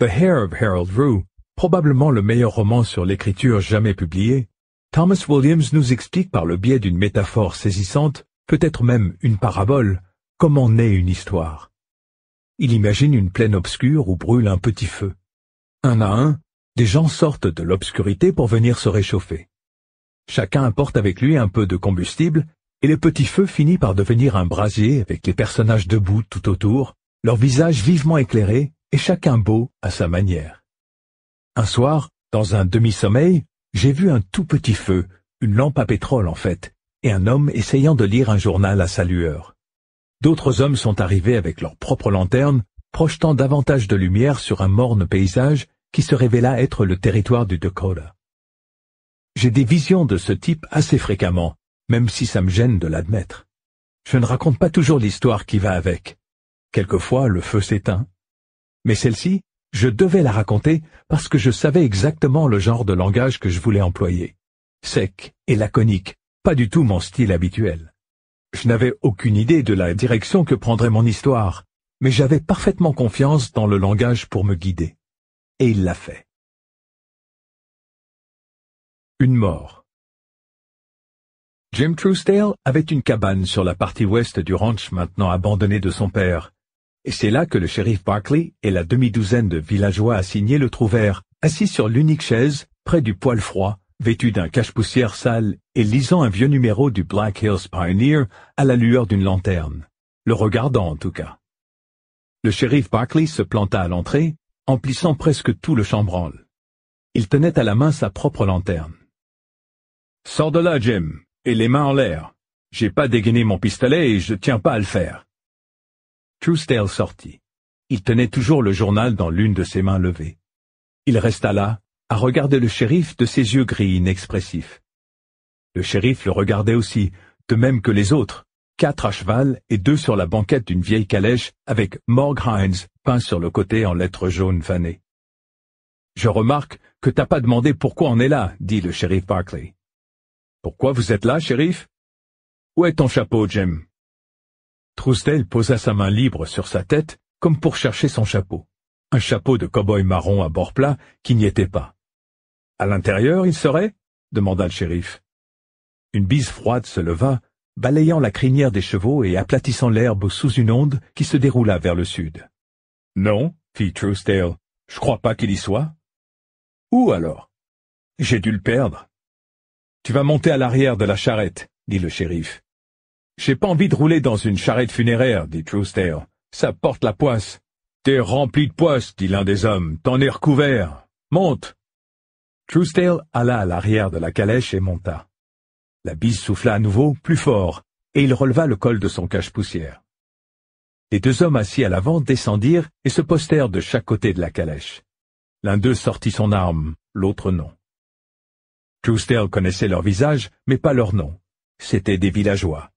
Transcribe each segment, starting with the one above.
The Hair of Harold Rue, probablement le meilleur roman sur l'écriture jamais publié, Thomas Williams nous explique par le biais d'une métaphore saisissante, peut-être même une parabole, comment naît une histoire. Il imagine une plaine obscure où brûle un petit feu. Un à un, des gens sortent de l'obscurité pour venir se réchauffer. Chacun apporte avec lui un peu de combustible, et le petit feu finit par devenir un brasier avec les personnages debout tout autour, leurs visages vivement éclairés, et chacun beau à sa manière. Un soir, dans un demi-sommeil, j'ai vu un tout petit feu, une lampe à pétrole en fait, et un homme essayant de lire un journal à sa lueur. D'autres hommes sont arrivés avec leurs propres lanternes, projetant davantage de lumière sur un morne paysage qui se révéla être le territoire du Dakota. J'ai des visions de ce type assez fréquemment, même si ça me gêne de l'admettre. Je ne raconte pas toujours l'histoire qui va avec. Quelquefois, le feu s'éteint. Mais celle-ci, je devais la raconter parce que je savais exactement le genre de langage que je voulais employer. Sec et laconique, pas du tout mon style habituel. Je n'avais aucune idée de la direction que prendrait mon histoire, mais j'avais parfaitement confiance dans le langage pour me guider. Et il l'a fait. Une mort. Jim Truesdale avait une cabane sur la partie ouest du ranch maintenant abandonnée de son père, et c'est là que le shérif Barkley et la demi-douzaine de villageois assignés le trouvèrent, assis sur l'unique chaise, près du poêle froid, vêtu d'un cache-poussière sale et lisant un vieux numéro du Black Hills Pioneer à la lueur d'une lanterne, le regardant en tout cas. Le shérif Barkley se planta à l'entrée, emplissant presque tout le chambranle. Il tenait à la main sa propre lanterne. Sors de là, Jim, et les mains en l'air. J'ai pas dégainé mon pistolet et je tiens pas à le faire. Truesdale sortit. Il tenait toujours le journal dans l'une de ses mains levées. Il resta là, à regarder le shérif de ses yeux gris inexpressifs. Le shérif le regardait aussi, de même que les autres, quatre à cheval et deux sur la banquette d'une vieille calèche avec Morg Hines peint sur le côté en lettres jaunes fanées. Je remarque que t'as pas demandé pourquoi on est là, dit le shérif Barclay. Pourquoi vous êtes là, shérif? Où est ton chapeau, Jim? Trousdale posa sa main libre sur sa tête, comme pour chercher son chapeau. Un chapeau de cow-boy marron à bord plat qui n'y était pas. À l'intérieur, il serait? demanda le shérif. Une bise froide se leva, balayant la crinière des chevaux et aplatissant l'herbe sous une onde qui se déroula vers le sud. Non, fit Truesdale, je crois pas qu'il y soit. Où alors? J'ai dû le perdre. Tu vas monter à l'arrière de la charrette, dit le shérif. J'ai pas envie de rouler dans une charrette funéraire, dit Truesdale. Ça porte la poisse. T'es rempli de poisse, dit l'un des hommes. T'en es recouvert. Monte. Truesdale alla à l'arrière de la calèche et monta. La bise souffla à nouveau, plus fort, et il releva le col de son cache-poussière. Les deux hommes assis à l'avant descendirent et se postèrent de chaque côté de la calèche. L'un d'eux sortit son arme, l'autre non. Truesdale connaissait leur visage, mais pas leur nom. C'étaient des villageois.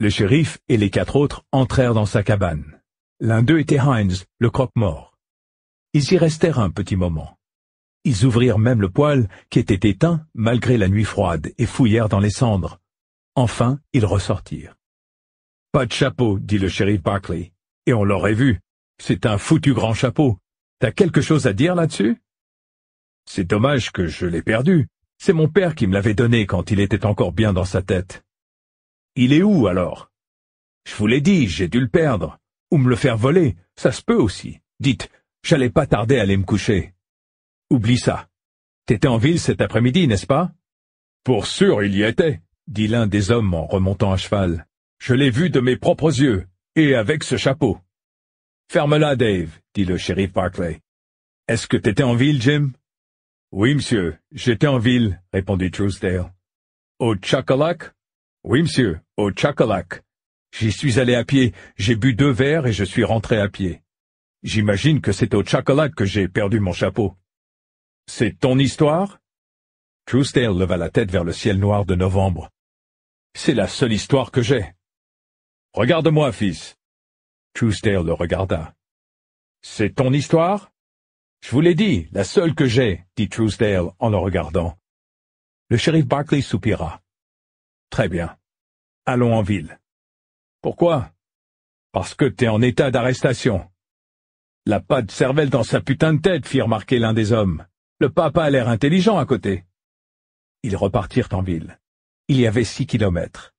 Le shérif et les quatre autres entrèrent dans sa cabane. L'un d'eux était Hines, le croque-mort. Ils y restèrent un petit moment. Ils ouvrirent même le poêle, qui était éteint malgré la nuit froide, et fouillèrent dans les cendres. Enfin, ils ressortirent. Pas de chapeau, dit le shérif Barclay. Et on l'aurait vu. C'est un foutu grand chapeau. T'as quelque chose à dire là-dessus? C'est dommage que je l'ai perdu. C'est mon père qui me l'avait donné quand il était encore bien dans sa tête. Il est où, alors? Je vous l'ai dit, j'ai dû le perdre. Ou me le faire voler, ça se peut aussi. Dites, j'allais pas tarder à aller me coucher. Oublie ça. T'étais en ville cet après-midi, n'est-ce pas? Pour sûr, il y était, dit l'un des hommes en remontant à cheval. Je l'ai vu de mes propres yeux, et avec ce chapeau. Ferme-la, Dave, dit le shérif Barclay. Est-ce que t'étais en ville, Jim? Oui, monsieur, j'étais en ville, répondit Truesdale. Au Chacalac Oui, monsieur, au Chacalac. J'y suis allé à pied, j'ai bu deux verres et je suis rentré à pied. J'imagine que c'est au Chacalac que j'ai perdu mon chapeau. C'est ton histoire? Truesdale leva la tête vers le ciel noir de novembre. C'est la seule histoire que j'ai. Regarde-moi, fils. Truesdale le regarda. C'est ton histoire? Je vous l'ai dit, la seule que j'ai, dit Truesdale en le regardant. Le shérif Barclay soupira. Très bien. Allons en ville. Pourquoi? Parce que t'es en état d'arrestation. La pas de cervelle dans sa putain de tête, fit remarquer l'un des hommes. Le papa a l'air intelligent à côté. Ils repartirent en ville. Il y avait six kilomètres.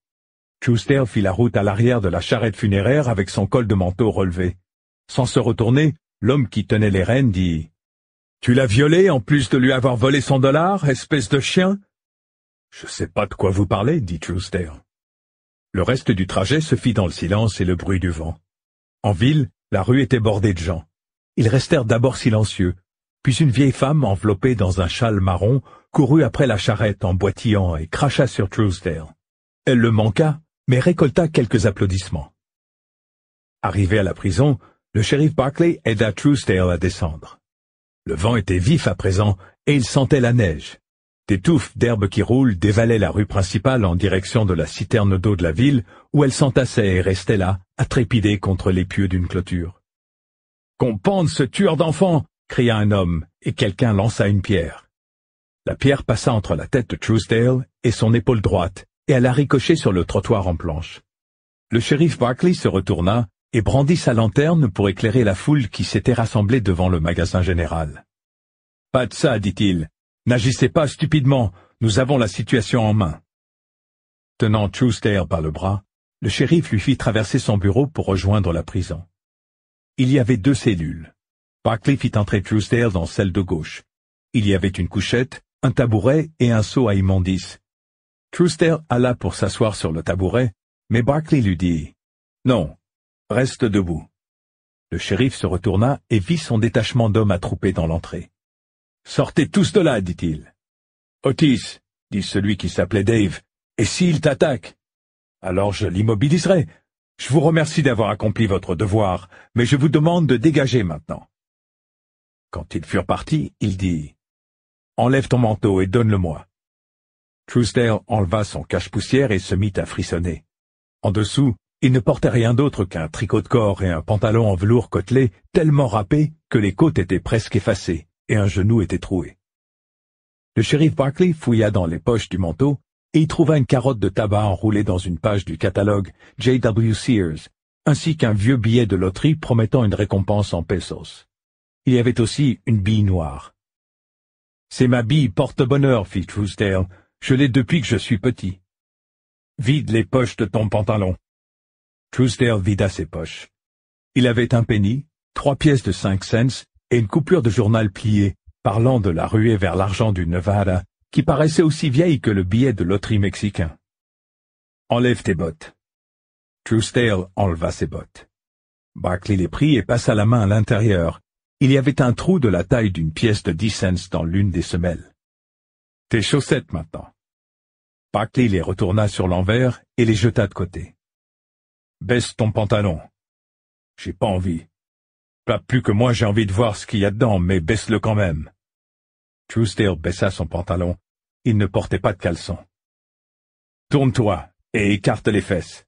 Truesdale fit la route à l'arrière de la charrette funéraire avec son col de manteau relevé. Sans se retourner, l'homme qui tenait les rênes dit « Tu l'as violé en plus de lui avoir volé son dollar, espèce de chien ?» Je sais pas de quoi vous parlez, dit Truesdale. Le reste du trajet se fit dans le silence et le bruit du vent. En ville, la rue était bordée de gens. Ils restèrent d'abord silencieux, puis une vieille femme enveloppée dans un châle marron courut après la charrette en boitillant et cracha sur Truesdale. Elle le manqua, mais récolta quelques applaudissements. Arrivé à la prison, le shérif Barclay aida Truesdale à descendre. Le vent était vif à présent, et il sentait la neige. Des touffes d'herbes qui roulent dévalaient la rue principale en direction de la citerne d'eau de la ville, où elles s'entassaient et restaient là, à trépider contre les pieux d'une clôture. Qu'on pende ce tueur d'enfants cria un homme, et quelqu'un lança une pierre. La pierre passa entre la tête de Truesdale et son épaule droite, et alla ricocher sur le trottoir en planche. Le shérif Barclay se retourna et brandit sa lanterne pour éclairer la foule qui s'était rassemblée devant le magasin général. Pas de ça, dit-il. N'agissez pas stupidement, nous avons la situation en main. Tenant Truesdale par le bras, le shérif lui fit traverser son bureau pour rejoindre la prison. Il y avait deux cellules. Barclay fit entrer Truesdale dans celle de gauche. Il y avait une couchette, un tabouret et un seau à immondices. Truesdale alla pour s'asseoir sur le tabouret, mais Barclay lui dit « Non, reste debout. » Le shérif se retourna et vit son détachement d'hommes attroupés dans l'entrée. « Sortez tous de là, dit-il. »« Otis, dit celui qui s'appelait Dave, et s'il t'attaque Alors je l'immobiliserai. Je vous remercie d'avoir accompli votre devoir, mais je vous demande de dégager maintenant. Quand ils furent partis, il dit « Enlève ton manteau et donne-le-moi. » Truesdale enleva son cache-poussière et se mit à frissonner. En dessous, il ne portait rien d'autre qu'un tricot de corps et un pantalon en velours côtelé tellement râpé que les côtes étaient presque effacées et un genou était troué. Le shérif Barclay fouilla dans les poches du manteau et y trouva une carotte de tabac enroulée dans une page du catalogue J.W. Sears, ainsi qu'un vieux billet de loterie promettant une récompense en pesos. Il y avait aussi une bille noire. C'est ma bille porte-bonheur, fit Truesdale. Je l'ai depuis que je suis petit. Vide les poches de ton pantalon. Truesdale vida ses poches. Il avait un penny, trois pièces de cinq cents et une coupure de journal pliée, parlant de la ruée vers l'argent du Nevada, qui paraissait aussi vieille que le billet de loterie mexicain. Enlève tes bottes. Truesdale enleva ses bottes. Barclay les prit et passa la main à l'intérieur, il y avait un trou de la taille d'une pièce de dix cents dans l'une des semelles. Tes chaussettes maintenant. Barclay les retourna sur l'envers et les jeta de côté. Baisse ton pantalon. J'ai pas envie. Pas plus que moi j'ai envie de voir ce qu'il y a dedans, mais baisse-le quand même. Truesdale baissa son pantalon. Il ne portait pas de caleçon. Tourne-toi et écarte les fesses.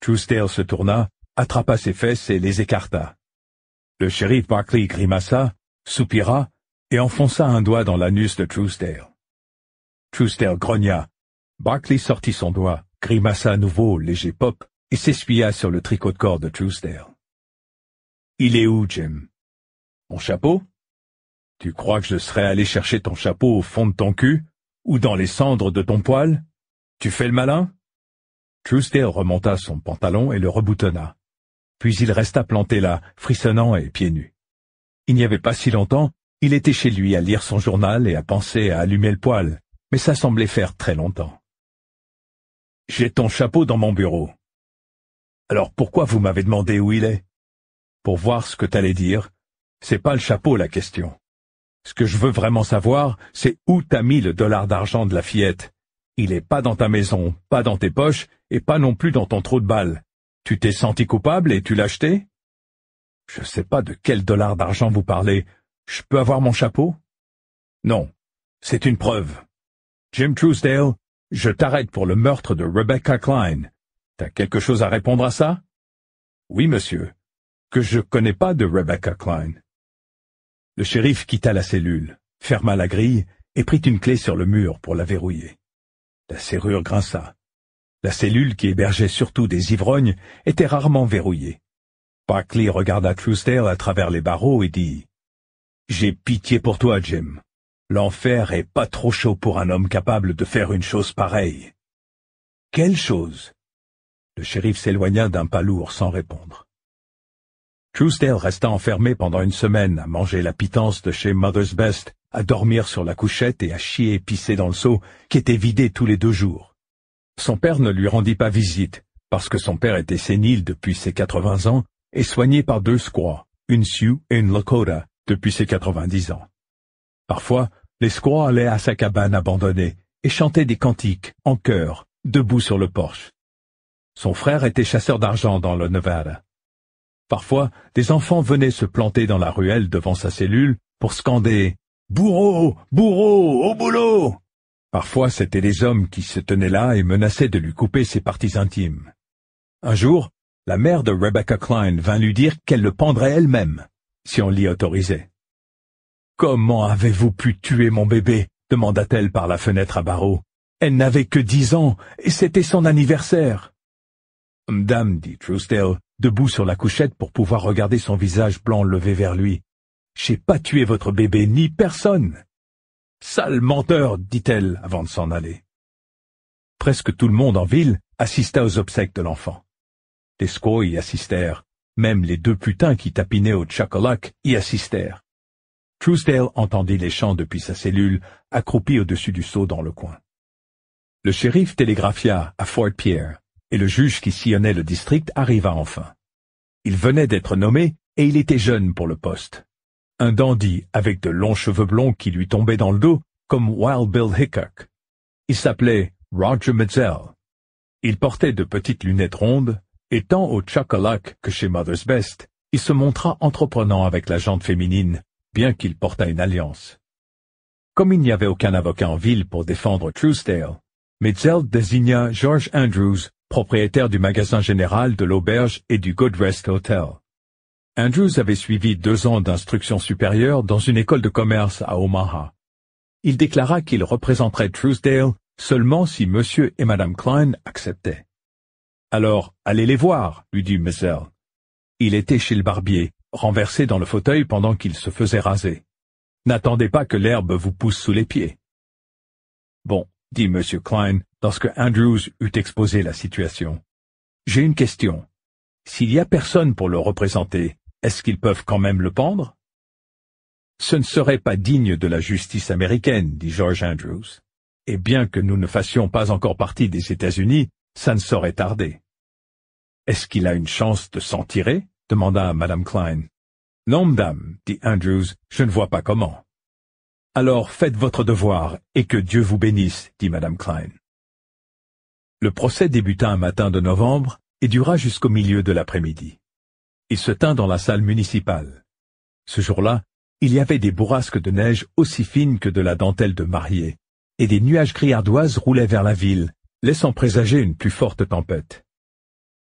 Truesdale se tourna, attrapa ses fesses et les écarta. Le shérif Barclay grimaça, soupira et enfonça un doigt dans l'anus de Truesdale. Truesdale grogna. Barclay sortit son doigt, grimaça à nouveau léger pop et s'essuya sur le tricot de corps de Truesdale. Il est où, Jim? Mon chapeau? Tu crois que je serais allé chercher ton chapeau au fond de ton cul, ou dans les cendres de ton poil? Tu fais le malin? Truesdale remonta son pantalon et le reboutonna puis il resta planté là, frissonnant et pieds nus. Il n'y avait pas si longtemps, il était chez lui à lire son journal et à penser à allumer le poêle, mais ça semblait faire très longtemps. J'ai ton chapeau dans mon bureau. Alors pourquoi vous m'avez demandé où il est? Pour voir ce que t'allais dire. C'est pas le chapeau la question. Ce que je veux vraiment savoir, c'est où t'as mis le dollar d'argent de la fillette. Il est pas dans ta maison, pas dans tes poches, et pas non plus dans ton trou de balle. Tu t'es senti coupable et tu l'as acheté? Je sais pas de quel dollar d'argent vous parlez. Je peux avoir mon chapeau? Non, c'est une preuve. Jim Truesdale, je t'arrête pour le meurtre de Rebecca Klein. T'as quelque chose à répondre à ça? Oui, monsieur. Que je connais pas de Rebecca Klein. Le shérif quitta la cellule, ferma la grille et prit une clé sur le mur pour la verrouiller. La serrure grinça. La cellule qui hébergeait surtout des ivrognes était rarement verrouillée. Barclay regarda Truesdale à travers les barreaux et dit « J'ai pitié pour toi, Jim. L'enfer est pas trop chaud pour un homme capable de faire une chose pareille. »« Quelle chose ?» Le shérif s'éloigna d'un pas lourd sans répondre. Truesdale resta enfermé pendant une semaine à manger la pitance de chez Mother's Best, à dormir sur la couchette et à chier et pisser dans le seau, qui était vidé tous les deux jours. Son père ne lui rendit pas visite, parce que son père était sénile depuis ses 80 ans et soigné par deux squaws, une Sioux et une Lakota, depuis ses 90 ans. Parfois, les squaws allaient à sa cabane abandonnée et chantaient des cantiques, en chœur, debout sur le porche. Son frère était chasseur d'argent dans le Nevada. Parfois, des enfants venaient se planter dans la ruelle devant sa cellule pour scander « Bourreau Bourreau Au boulot !» Parfois, c'étaient des hommes qui se tenaient là et menaçaient de lui couper ses parties intimes. Un jour, la mère de Rebecca Klein vint lui dire qu'elle le pendrait elle-même, si on l'y autorisait. Comment avez-vous pu tuer mon bébé? demanda-t-elle par la fenêtre à barreaux. Elle n'avait que dix ans, et c'était son anniversaire. Dame, dit Truesdale, debout sur la couchette pour pouvoir regarder son visage blanc levé vers lui. J'ai pas tué votre bébé, ni personne. Sale menteur, dit-elle avant de s'en aller. Presque tout le monde en ville assista aux obsèques de l'enfant. Les squaws y assistèrent. Même les deux putains qui tapinaient au Chacolac y assistèrent. Truesdale entendit les chants depuis sa cellule, accroupi au-dessus du seau dans le coin. Le shérif télégraphia à Fort Pierre, et le juge qui sillonnait le district arriva enfin. Il venait d'être nommé, et il était jeune pour le poste. Un dandy avec de longs cheveux blonds qui lui tombaient dans le dos, comme Wild Bill Hickok. Il s'appelait Roger Metzel. Il portait de petites lunettes rondes, et tant au Chacolac que chez Mother's Best, il se montra entreprenant avec la jante féminine, bien qu'il portât une alliance. Comme il n'y avait aucun avocat en ville pour défendre Truesdale, Metzel désigna George Andrews, propriétaire du magasin général de l'auberge et du Goodrest Hotel. Andrews avait suivi deux ans d'instruction supérieure dans une école de commerce à Omaha. Il déclara qu'il représenterait Truesdale seulement si Monsieur et Madame Klein acceptaient. Alors, allez les voir, lui dit Messel. Il était chez le barbier, renversé dans le fauteuil pendant qu'il se faisait raser. N'attendez pas que l'herbe vous pousse sous les pieds. Bon, dit M. Klein, lorsque Andrews eut exposé la situation. J'ai une question. S'il y a personne pour le représenter, est-ce qu'ils peuvent quand même le pendre? Ce ne serait pas digne de la justice américaine, dit George Andrews. Et bien que nous ne fassions pas encore partie des États-Unis, ça ne saurait tarder. Est-ce qu'il a une chance de s'en tirer? demanda Madame Klein. Non, madame, dit Andrews, je ne vois pas comment. Alors faites votre devoir, et que Dieu vous bénisse, dit Madame Klein. Le procès débuta un matin de novembre et dura jusqu'au milieu de l'après-midi. Il se tint dans la salle municipale. Ce jour-là, il y avait des bourrasques de neige aussi fines que de la dentelle de mariée, et des nuages gris ardoises roulaient vers la ville, laissant présager une plus forte tempête.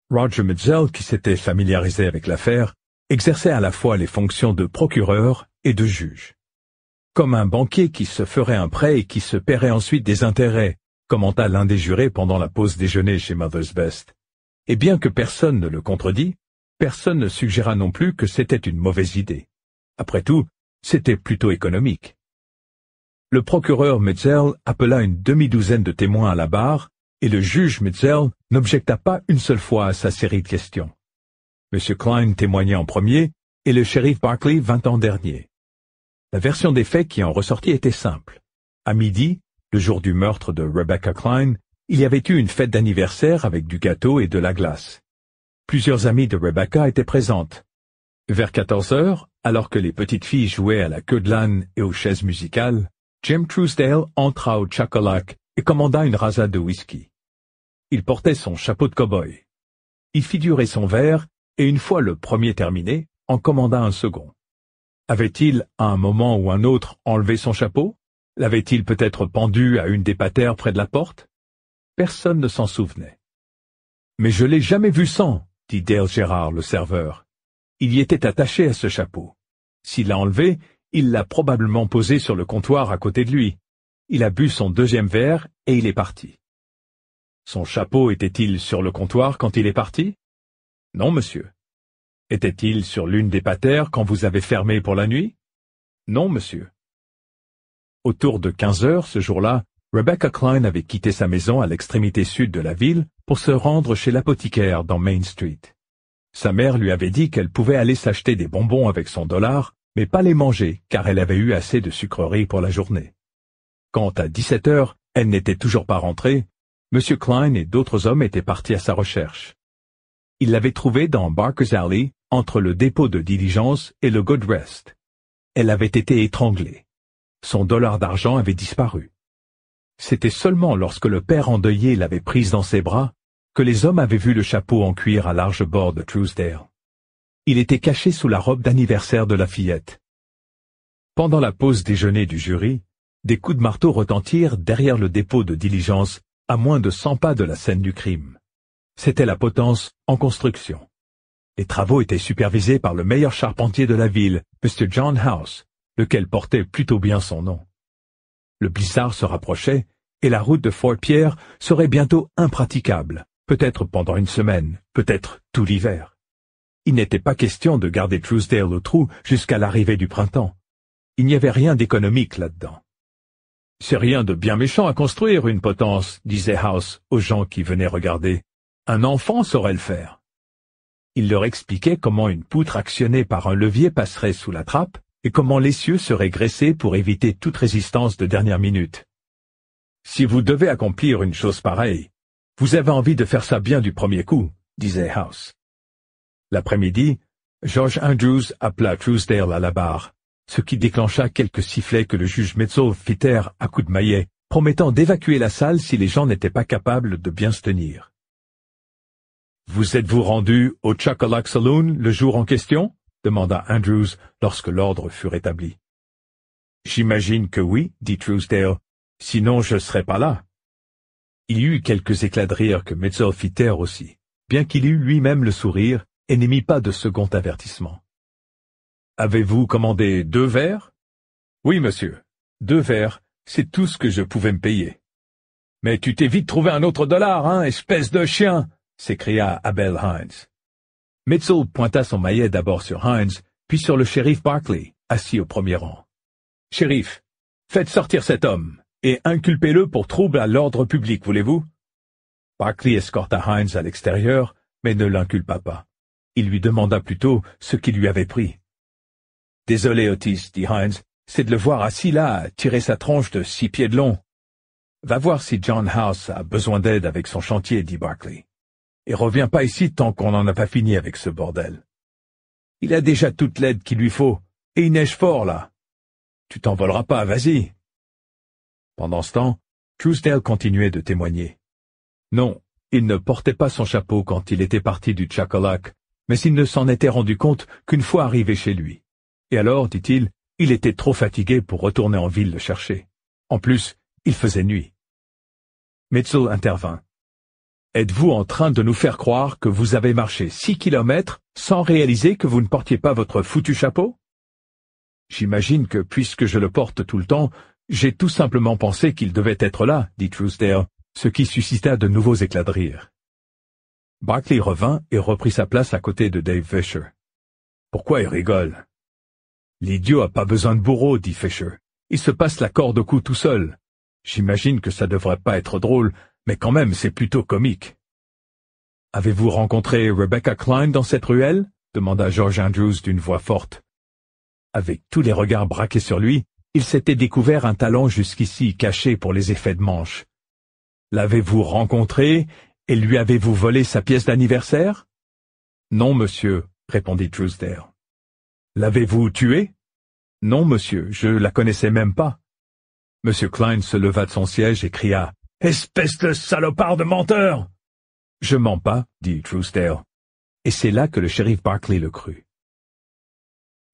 Roger Mitchell, qui s'était familiarisé avec l'affaire, exerçait à la fois les fonctions de procureur et de juge. Comme un banquier qui se ferait un prêt et qui se paierait ensuite des intérêts, commenta l'un des jurés pendant la pause déjeuner chez Mother's Best. Et bien que personne ne le contredit, personne ne suggéra non plus que c'était une mauvaise idée. Après tout, c'était plutôt économique. Le procureur Metzel appela une demi-douzaine de témoins à la barre et le juge Mitzel n'objecta pas une seule fois à sa série de questions. M. Klein témoignait en premier, et le shérif Barclay vint en dernier. La version des faits qui en ressortit était simple. À midi, le jour du meurtre de Rebecca Klein, il y avait eu une fête d'anniversaire avec du gâteau et de la glace. Plusieurs amis de Rebecca étaient présentes. Vers 14 heures, alors que les petites filles jouaient à la queue de l'âne et aux chaises musicales, Jim Truesdale entra au Chacolac et commanda une rasade de whisky. Il portait son chapeau de cow-boy. Il figurait son verre, et une fois le premier terminé, en commanda un second. Avait-il, à un moment ou un autre, enlevé son chapeau? L'avait-il peut-être pendu à une des patères près de la porte? Personne ne s'en souvenait. Mais je l'ai jamais vu sans, dit Dale Gérard, le serveur. Il y était attaché à ce chapeau. S'il l'a enlevé, il l'a probablement posé sur le comptoir à côté de lui. Il a bu son deuxième verre et il est parti. Son chapeau était-il sur le comptoir quand il est parti? Non, monsieur. Était-il sur l'une des patères quand vous avez fermé pour la nuit? Non, monsieur. Autour de quinze heures ce jour-là, Rebecca Klein avait quitté sa maison à l'extrémité sud de la ville pour se rendre chez l'apothicaire dans Main Street. Sa mère lui avait dit qu'elle pouvait aller s'acheter des bonbons avec son dollar, mais pas les manger, car elle avait eu assez de sucreries pour la journée. Quand à 17 heures, elle n'était toujours pas rentrée, M. Klein et d'autres hommes étaient partis à sa recherche. Ils l'avaient trouvée dans Barker's Alley, entre le dépôt de diligence et le Good Rest. Elle avait été étranglée. Son dollar d'argent avait disparu. C'était seulement lorsque le père endeuillé l'avait prise dans ses bras que les hommes avaient vu le chapeau en cuir à large bord de Truesdale. Il était caché sous la robe d'anniversaire de la fillette. Pendant la pause déjeuner du jury, des coups de marteau retentirent derrière le dépôt de diligence à moins de cent pas de la scène du crime. C'était la potence en construction. Les travaux étaient supervisés par le meilleur charpentier de la ville, Mr. John House, lequel portait plutôt bien son nom. Le Blissard se rapprochait, et la route de Fort Pierre serait bientôt impraticable, peut-être pendant une semaine, peut-être tout l'hiver. Il n'était pas question de garder Truesdale au trou jusqu'à l'arrivée du printemps. Il n'y avait rien d'économique là-dedans. C'est rien de bien méchant à construire une potence, disait House aux gens qui venaient regarder. Un enfant saurait le faire. Il leur expliquait comment une poutre actionnée par un levier passerait sous la trappe et comment l'essieu serait graissé pour éviter toute résistance de dernière minute. Si vous devez accomplir une chose pareille, vous avez envie de faire ça bien du premier coup, disait House. L'après-midi, George Andrews appela Truesdale à la barre, ce qui déclencha quelques sifflets que le juge Metzow fit taire à coups de maillet, promettant d'évacuer la salle si les gens n'étaient pas capables de bien se tenir. Vous êtes-vous rendu au Chocolate Saloon le jour en question? Demanda Andrews lorsque l'ordre fut rétabli. J'imagine que oui, dit Truesdale, sinon je ne serais pas là. Il y eut quelques éclats de rire que Metzel fit taire aussi, bien qu'il eût lui-même le sourire et n'émit pas de second avertissement. Avez-vous commandé deux verres? Oui, monsieur. Deux verres, c'est tout ce que je pouvais me payer. Mais tu t'es vite trouvé un autre dollar, hein, espèce de chien s'écria Abel Hines. Mitchell pointa son maillet d'abord sur Hines, puis sur le shérif Barclay, assis au premier rang. Shérif, faites sortir cet homme, et inculpez-le pour trouble à l'ordre public, voulez-vous? Barclay escorta Hines à l'extérieur, mais ne l'inculpa pas. Il lui demanda plutôt ce qui lui avait pris. Désolé, Otis, dit Hines, c'est de le voir assis là, tirer sa tronche de six pieds de long. Va voir si John House a besoin d'aide avec son chantier, dit Barclay et reviens pas ici tant qu'on n'en a pas fini avec ce bordel. Il a déjà toute l'aide qu'il lui faut, et il neige fort, là. Tu t'envoleras pas, vas-y. Pendant ce temps, Truesdale continuait de témoigner. Non, il ne portait pas son chapeau quand il était parti du Chacolac, mais il ne s'en était rendu compte qu'une fois arrivé chez lui. Et alors, dit-il, il était trop fatigué pour retourner en ville le chercher. En plus, il faisait nuit. Mitchell intervint. Êtes-vous en train de nous faire croire que vous avez marché six kilomètres sans réaliser que vous ne portiez pas votre foutu chapeau? J'imagine que puisque je le porte tout le temps, j'ai tout simplement pensé qu'il devait être là, dit Truesdale, ce qui suscita de nouveaux éclats de rire. Barclay revint et reprit sa place à côté de Dave Fisher. Pourquoi il rigole? L'idiot a pas besoin de bourreau, dit Fisher. Il se passe la corde au cou tout seul. J'imagine que ça devrait pas être drôle, mais quand même c'est plutôt comique. Avez-vous rencontré Rebecca Klein dans cette ruelle? demanda George Andrews d'une voix forte. Avec tous les regards braqués sur lui, il s'était découvert un talent jusqu'ici caché pour les effets de manche. L'avez-vous rencontré et lui avez-vous volé sa pièce d'anniversaire? Non, monsieur, répondit Truesdale. L'avez-vous tué? Non, monsieur, je la connaissais même pas. Monsieur Klein se leva de son siège et cria Espèce de salopard de menteur Je mens pas, dit Truesdale. Et c'est là que le shérif Barclay le crut.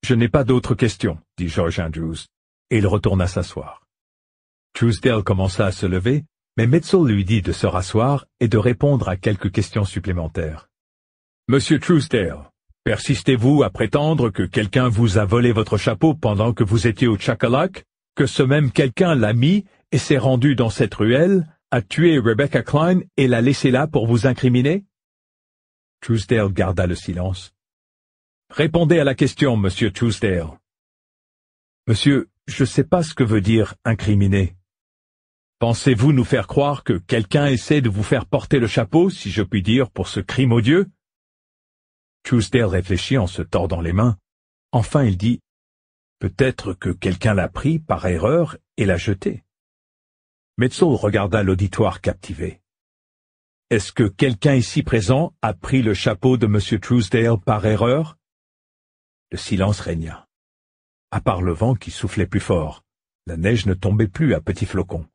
Je n'ai pas d'autres questions, dit George Andrews, et il retourna s'asseoir. Truesdale commença à se lever, mais Metzel lui dit de se rasseoir et de répondre à quelques questions supplémentaires. Monsieur Truesdale, persistez-vous à prétendre que quelqu'un vous a volé votre chapeau pendant que vous étiez au Chacalac, que ce même quelqu'un l'a mis et s'est rendu dans cette ruelle a tué Rebecca Klein et l'a laissé là pour vous incriminer? Truesdale garda le silence. Répondez à la question, monsieur Truesdale. Monsieur, je sais pas ce que veut dire incriminé. Pensez-vous nous faire croire que quelqu'un essaie de vous faire porter le chapeau, si je puis dire, pour ce crime odieux? Truesdale réfléchit en se tordant les mains. Enfin il dit Peut-être que quelqu'un l'a pris par erreur et l'a jeté. Metzel regarda l'auditoire captivé. Est-ce que quelqu'un ici présent a pris le chapeau de M. Truesdale par erreur? Le silence régna. À part le vent qui soufflait plus fort, la neige ne tombait plus à petits flocons.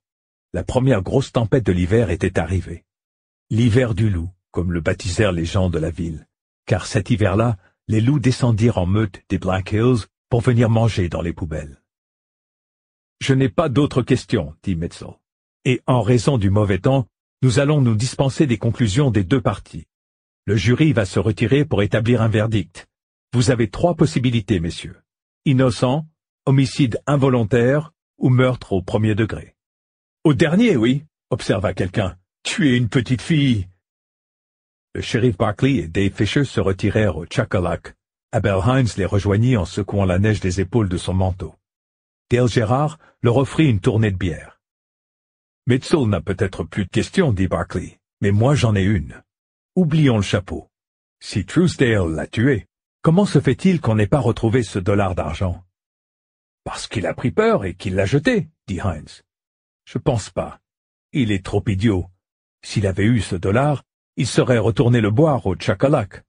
La première grosse tempête de l'hiver était arrivée. L'hiver du loup, comme le baptisèrent les gens de la ville, car cet hiver-là, les loups descendirent en meute des Black Hills pour venir manger dans les poubelles. Je n'ai pas d'autres questions, dit Metzel. Et en raison du mauvais temps, nous allons nous dispenser des conclusions des deux parties. Le jury va se retirer pour établir un verdict. Vous avez trois possibilités, messieurs. Innocent, homicide involontaire ou meurtre au premier degré. Au dernier, oui, observa quelqu'un. Tu es une petite fille. Le shérif Barkley et Dave Fisher se retirèrent au Chacalac. Abel Hines les rejoignit en secouant la neige des épaules de son manteau. Dale Gérard leur offrit une tournée de bière. Mitchell n'a peut-être plus de questions, dit Barclay, mais moi j'en ai une. Oublions le chapeau. Si Truesdale l'a tué, comment se fait-il qu'on n'ait pas retrouvé ce dollar d'argent? Parce qu'il a pris peur et qu'il l'a jeté, dit Hines. Je pense pas. Il est trop idiot. S'il avait eu ce dollar, il serait retourné le boire au Chacalac.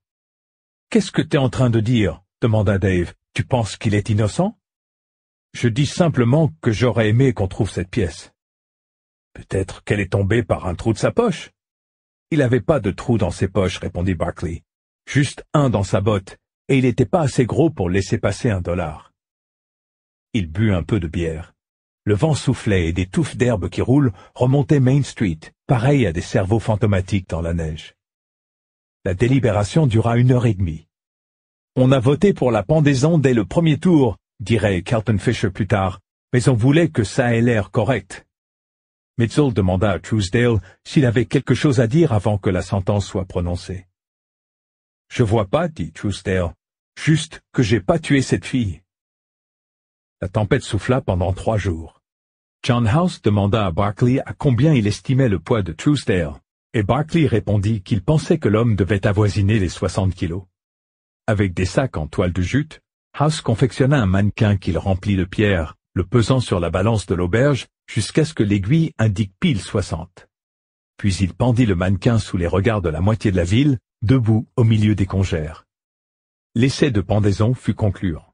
Qu'est-ce que t'es en train de dire? demanda Dave. Tu penses qu'il est innocent? Je dis simplement que j'aurais aimé qu'on trouve cette pièce. Peut-être qu'elle est tombée par un trou de sa poche. Il n'avait pas de trou dans ses poches, répondit Barclay. Juste un dans sa botte, et il n'était pas assez gros pour laisser passer un dollar. Il but un peu de bière. Le vent soufflait et des touffes d'herbe qui roulent remontaient Main Street, pareil à des cerveaux fantomatiques dans la neige. La délibération dura une heure et demie. On a voté pour la pendaison dès le premier tour, dirait Carlton Fisher plus tard, mais on voulait que ça ait l'air correct. Mitchell demanda à Truesdale s'il avait quelque chose à dire avant que la sentence soit prononcée. Je vois pas, dit Truesdale, juste que j'ai pas tué cette fille. La tempête souffla pendant trois jours. John House demanda à Barclay à combien il estimait le poids de Truesdale, et Barclay répondit qu'il pensait que l'homme devait avoisiner les soixante kilos. Avec des sacs en toile de jute, House confectionna un mannequin qu'il remplit de pierres, le pesant sur la balance de l'auberge jusqu'à ce que l'aiguille indique pile soixante. Puis il pendit le mannequin sous les regards de la moitié de la ville, debout au milieu des congères. L'essai de pendaison fut concluant.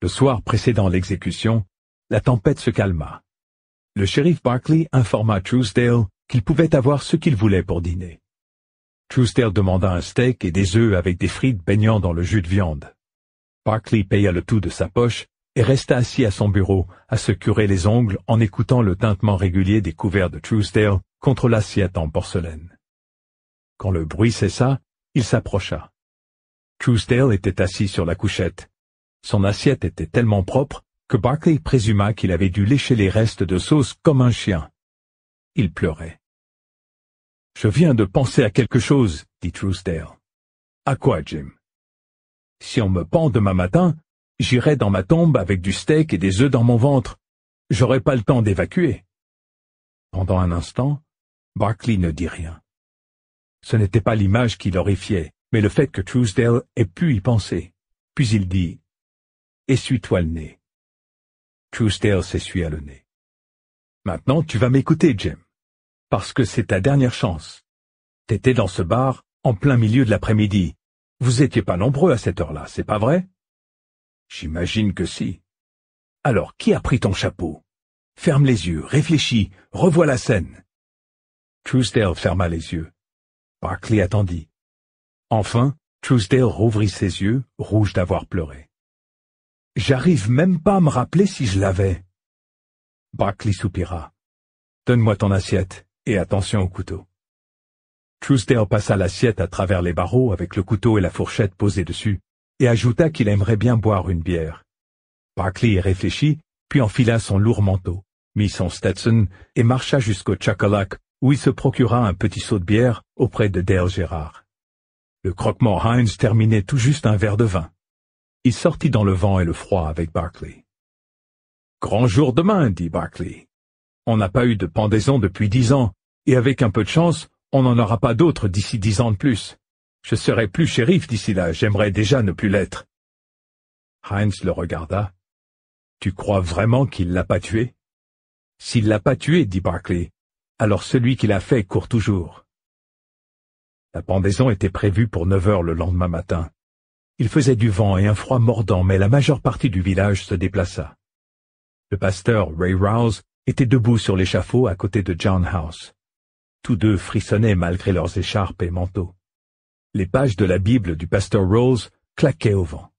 Le soir précédant l'exécution, la tempête se calma. Le shérif Barclay informa Truesdale qu'il pouvait avoir ce qu'il voulait pour dîner. Truesdale demanda un steak et des œufs avec des frites baignant dans le jus de viande. Barclay paya le tout de sa poche et resta assis à son bureau, à se curer les ongles en écoutant le tintement régulier des couverts de Truesdale contre l'assiette en porcelaine. Quand le bruit cessa, il s'approcha. Truesdale était assis sur la couchette. Son assiette était tellement propre que Barclay présuma qu'il avait dû lécher les restes de sauce comme un chien. Il pleurait. Je viens de penser à quelque chose, dit Truesdale. À quoi, Jim? Si on me pend demain matin, j'irai dans ma tombe avec du steak et des œufs dans mon ventre. J'aurai pas le temps d'évacuer. Pendant un instant, Barclay ne dit rien. Ce n'était pas l'image qui l'horrifiait, mais le fait que Truesdale ait pu y penser. Puis il dit, Essuie-toi le nez. Truesdale s'essuya le nez. Maintenant, tu vas m'écouter, Jim. Parce que c'est ta dernière chance. T'étais dans ce bar, en plein milieu de l'après-midi, vous étiez pas nombreux à cette heure-là, c'est pas vrai? J'imagine que si. Alors, qui a pris ton chapeau? Ferme les yeux, réfléchis, revois la scène. Truesdale ferma les yeux. Barclay attendit. Enfin, Truesdale rouvrit ses yeux, rouge d'avoir pleuré. J'arrive même pas à me rappeler si je l'avais. Barclay soupira. Donne-moi ton assiette, et attention au couteau. Truesdale passa l'assiette à travers les barreaux avec le couteau et la fourchette posés dessus, et ajouta qu'il aimerait bien boire une bière. Barclay réfléchit, puis enfila son lourd manteau, mit son Stetson et marcha jusqu'au Chacalac, où il se procura un petit seau de bière auprès de Dale Gérard. Le croque-mort Heinz terminait tout juste un verre de vin. Il sortit dans le vent et le froid avec Barclay. Grand jour demain, dit Barclay. On n'a pas eu de pendaison depuis dix ans, et avec un peu de chance, on n'en aura pas d'autres d'ici dix ans de plus. Je serai plus shérif d'ici là, j'aimerais déjà ne plus l'être. Heinz le regarda. Tu crois vraiment qu'il l'a pas tué? S'il l'a pas tué, dit Barclay, alors celui qui l'a fait court toujours. La pendaison était prévue pour neuf heures le lendemain matin. Il faisait du vent et un froid mordant, mais la majeure partie du village se déplaça. Le pasteur Ray Rouse était debout sur l'échafaud à côté de John House. Tous deux frissonnaient malgré leurs écharpes et manteaux. Les pages de la Bible du pasteur Rose claquaient au vent.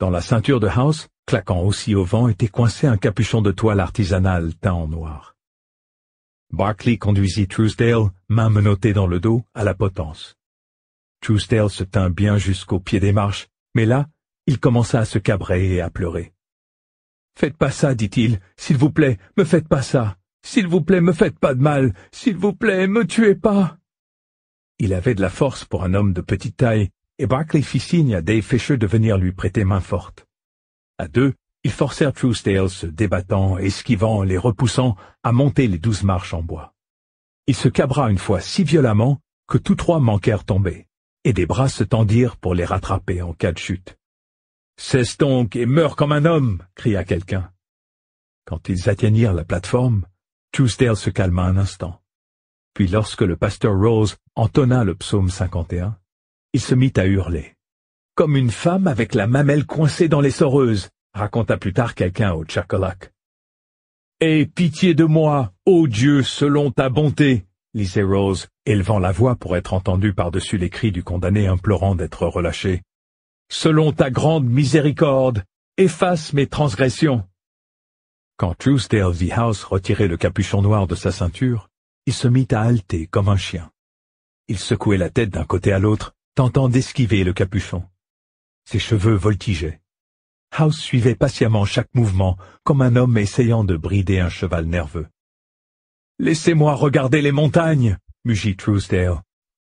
Dans la ceinture de House, claquant aussi au vent, était coincé un capuchon de toile artisanale teint en noir. Barclay conduisit Truesdale, main menottée dans le dos, à la potence. Truesdale se tint bien jusqu'au pied des marches, mais là, il commença à se cabrer et à pleurer. Faites pas ça, dit-il, s'il vous plaît, me faites pas ça. S'il vous plaît, me faites pas de mal. S'il vous plaît, me tuez pas. Il avait de la force pour un homme de petite taille, et Barclay fit signe à Dave Fisher de venir lui prêter main forte. À deux, ils forcèrent Truesdale, se débattant, esquivant, les repoussant, à monter les douze marches en bois. Il se cabra une fois si violemment que tous trois manquèrent tomber, et des bras se tendirent pour les rattraper en cas de chute. Cesse donc et meurs comme un homme, cria quelqu'un. Quand ils atteignirent la plateforme, Truesdale se calma un instant. Puis lorsque le pasteur Rose entonna le psaume 51, il se mit à hurler. Comme une femme avec la mamelle coincée dans les soreuses, raconta plus tard quelqu'un au Tchakolac. Aie pitié de moi, ô Dieu, selon ta bonté, lisait Rose, élevant la voix pour être entendue par-dessus les cris du condamné implorant d'être relâché. Selon ta grande miséricorde, efface mes transgressions. Quand Truesdale vit House retirer le capuchon noir de sa ceinture, il se mit à halter comme un chien. Il secouait la tête d'un côté à l'autre, tentant d'esquiver le capuchon. Ses cheveux voltigeaient. House suivait patiemment chaque mouvement, comme un homme essayant de brider un cheval nerveux. Laissez-moi regarder les montagnes, mugit Truesdale.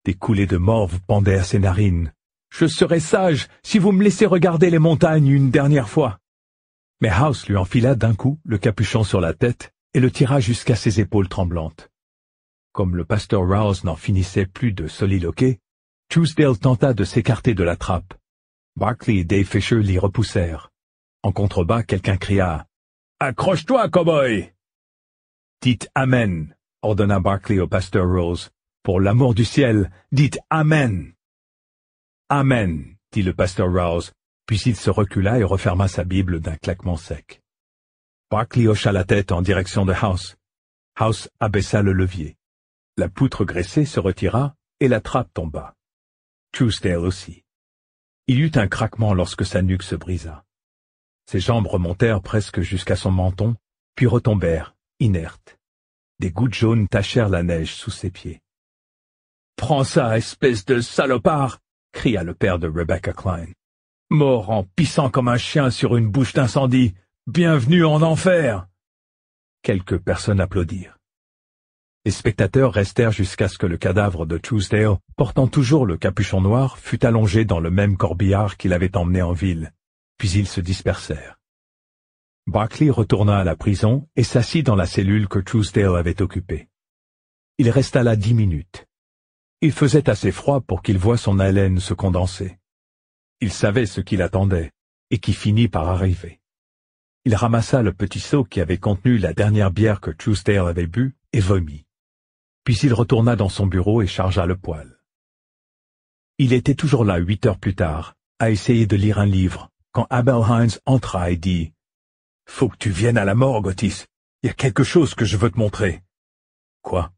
Des coulées de morve pendaient à ses narines. Je serai sage si vous me laissez regarder les montagnes une dernière fois. Mais House lui enfila d'un coup le capuchon sur la tête et le tira jusqu'à ses épaules tremblantes. Comme le pasteur Rouse n'en finissait plus de soliloquer, Truesdale tenta de s'écarter de la trappe. Barclay et Dave Fisher l'y repoussèrent. En contrebas, quelqu'un cria « Accroche-toi, cowboy !»« Dites Amen !» ordonna Barclay au pasteur Rose. « Pour l'amour du ciel, dites Amen !»« Amen !» dit le pasteur Rose, puis il se recula et referma sa Bible d'un claquement sec. Barclay hocha la tête en direction de House. House abaissa le levier. La poutre graissée se retira et la trappe tomba. Truesdale aussi. Il eut un craquement lorsque sa nuque se brisa. Ses jambes remontèrent presque jusqu'à son menton, puis retombèrent, inertes. Des gouttes jaunes tachèrent la neige sous ses pieds. Prends ça, espèce de salopard cria le père de Rebecca Klein. Mort en pissant comme un chien sur une bouche d'incendie. Bienvenue en enfer. Quelques personnes applaudirent. Les spectateurs restèrent jusqu'à ce que le cadavre de Truesdale, portant toujours le capuchon noir, fût allongé dans le même corbillard qu'il avait emmené en ville, puis ils se dispersèrent. Barclay retourna à la prison et s'assit dans la cellule que Truesdale avait occupée. Il resta là dix minutes. Il faisait assez froid pour qu'il voie son haleine se condenser. Il savait ce qu'il attendait, et qui finit par arriver. Il ramassa le petit seau qui avait contenu la dernière bière que Truesdale avait bu et vomit. Puis il retourna dans son bureau et chargea le poêle. Il était toujours là huit heures plus tard, à essayer de lire un livre, quand Abel Hines entra et dit « Faut que tu viennes à la morgue, Otis. Il y a quelque chose que je veux te montrer. »« Quoi ?»«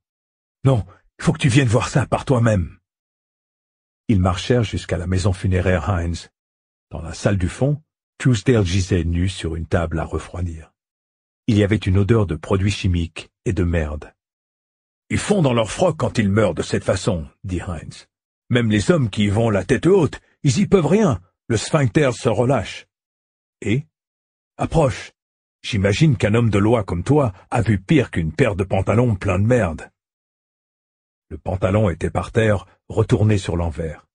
Non, faut que tu viennes voir ça par toi-même. » Ils marchèrent jusqu'à la maison funéraire Hines. Dans la salle du fond, Truesdale gisait nu sur une table à refroidir. Il y avait une odeur de produits chimiques et de merde. Ils font dans leur froc quand ils meurent de cette façon, dit Heinz. Même les hommes qui y vont la tête haute, ils y peuvent rien. Le sphincter se relâche. Et? Approche. J'imagine qu'un homme de loi comme toi a vu pire qu'une paire de pantalons pleins de merde. Le pantalon était par terre, retourné sur l'envers.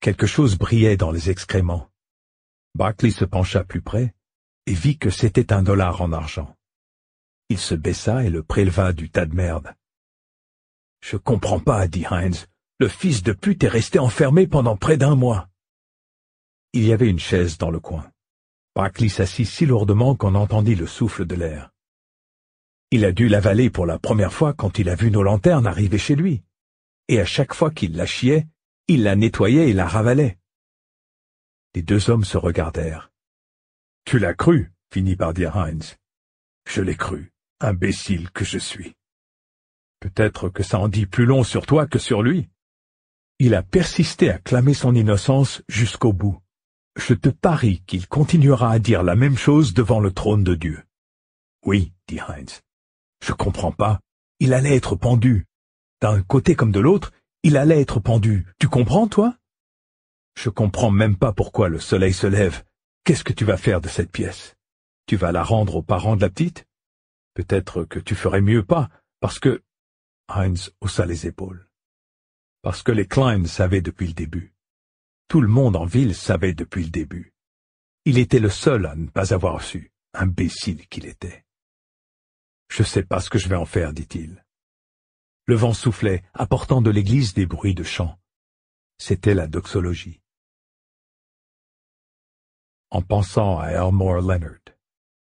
Quelque chose brillait dans les excréments. Barclay se pencha plus près et vit que c'était un dollar en argent. Il se baissa et le préleva du tas de merde. Je comprends pas, dit Heinz. Le fils de pute est resté enfermé pendant près d'un mois. Il y avait une chaise dans le coin. Barclay s'assit si lourdement qu'on entendit le souffle de l'air. Il a dû l'avaler pour la première fois quand il a vu nos lanternes arriver chez lui. Et à chaque fois qu'il la chiait, il la nettoyait et la ravalait. Les deux hommes se regardèrent. Tu l'as cru, finit par dire Heinz. Je l'ai cru, imbécile que je suis. Peut-être que ça en dit plus long sur toi que sur lui. Il a persisté à clamer son innocence jusqu'au bout. Je te parie qu'il continuera à dire la même chose devant le trône de Dieu. Oui, dit Heinz. Je comprends pas. Il allait être pendu. D'un côté comme de l'autre, il allait être pendu. Tu comprends, toi? Je comprends même pas pourquoi le soleil se lève. Qu'est-ce que tu vas faire de cette pièce? Tu vas la rendre aux parents de la petite? Peut-être que tu ferais mieux pas, parce que... Heinz haussa les épaules. Parce que les Klein savaient depuis le début. Tout le monde en ville savait depuis le début. Il était le seul à ne pas avoir su, imbécile qu'il était. Je sais pas ce que je vais en faire, dit-il. Le vent soufflait, apportant de l'église des bruits de chant. C'était la doxologie. En pensant à Elmore Leonard,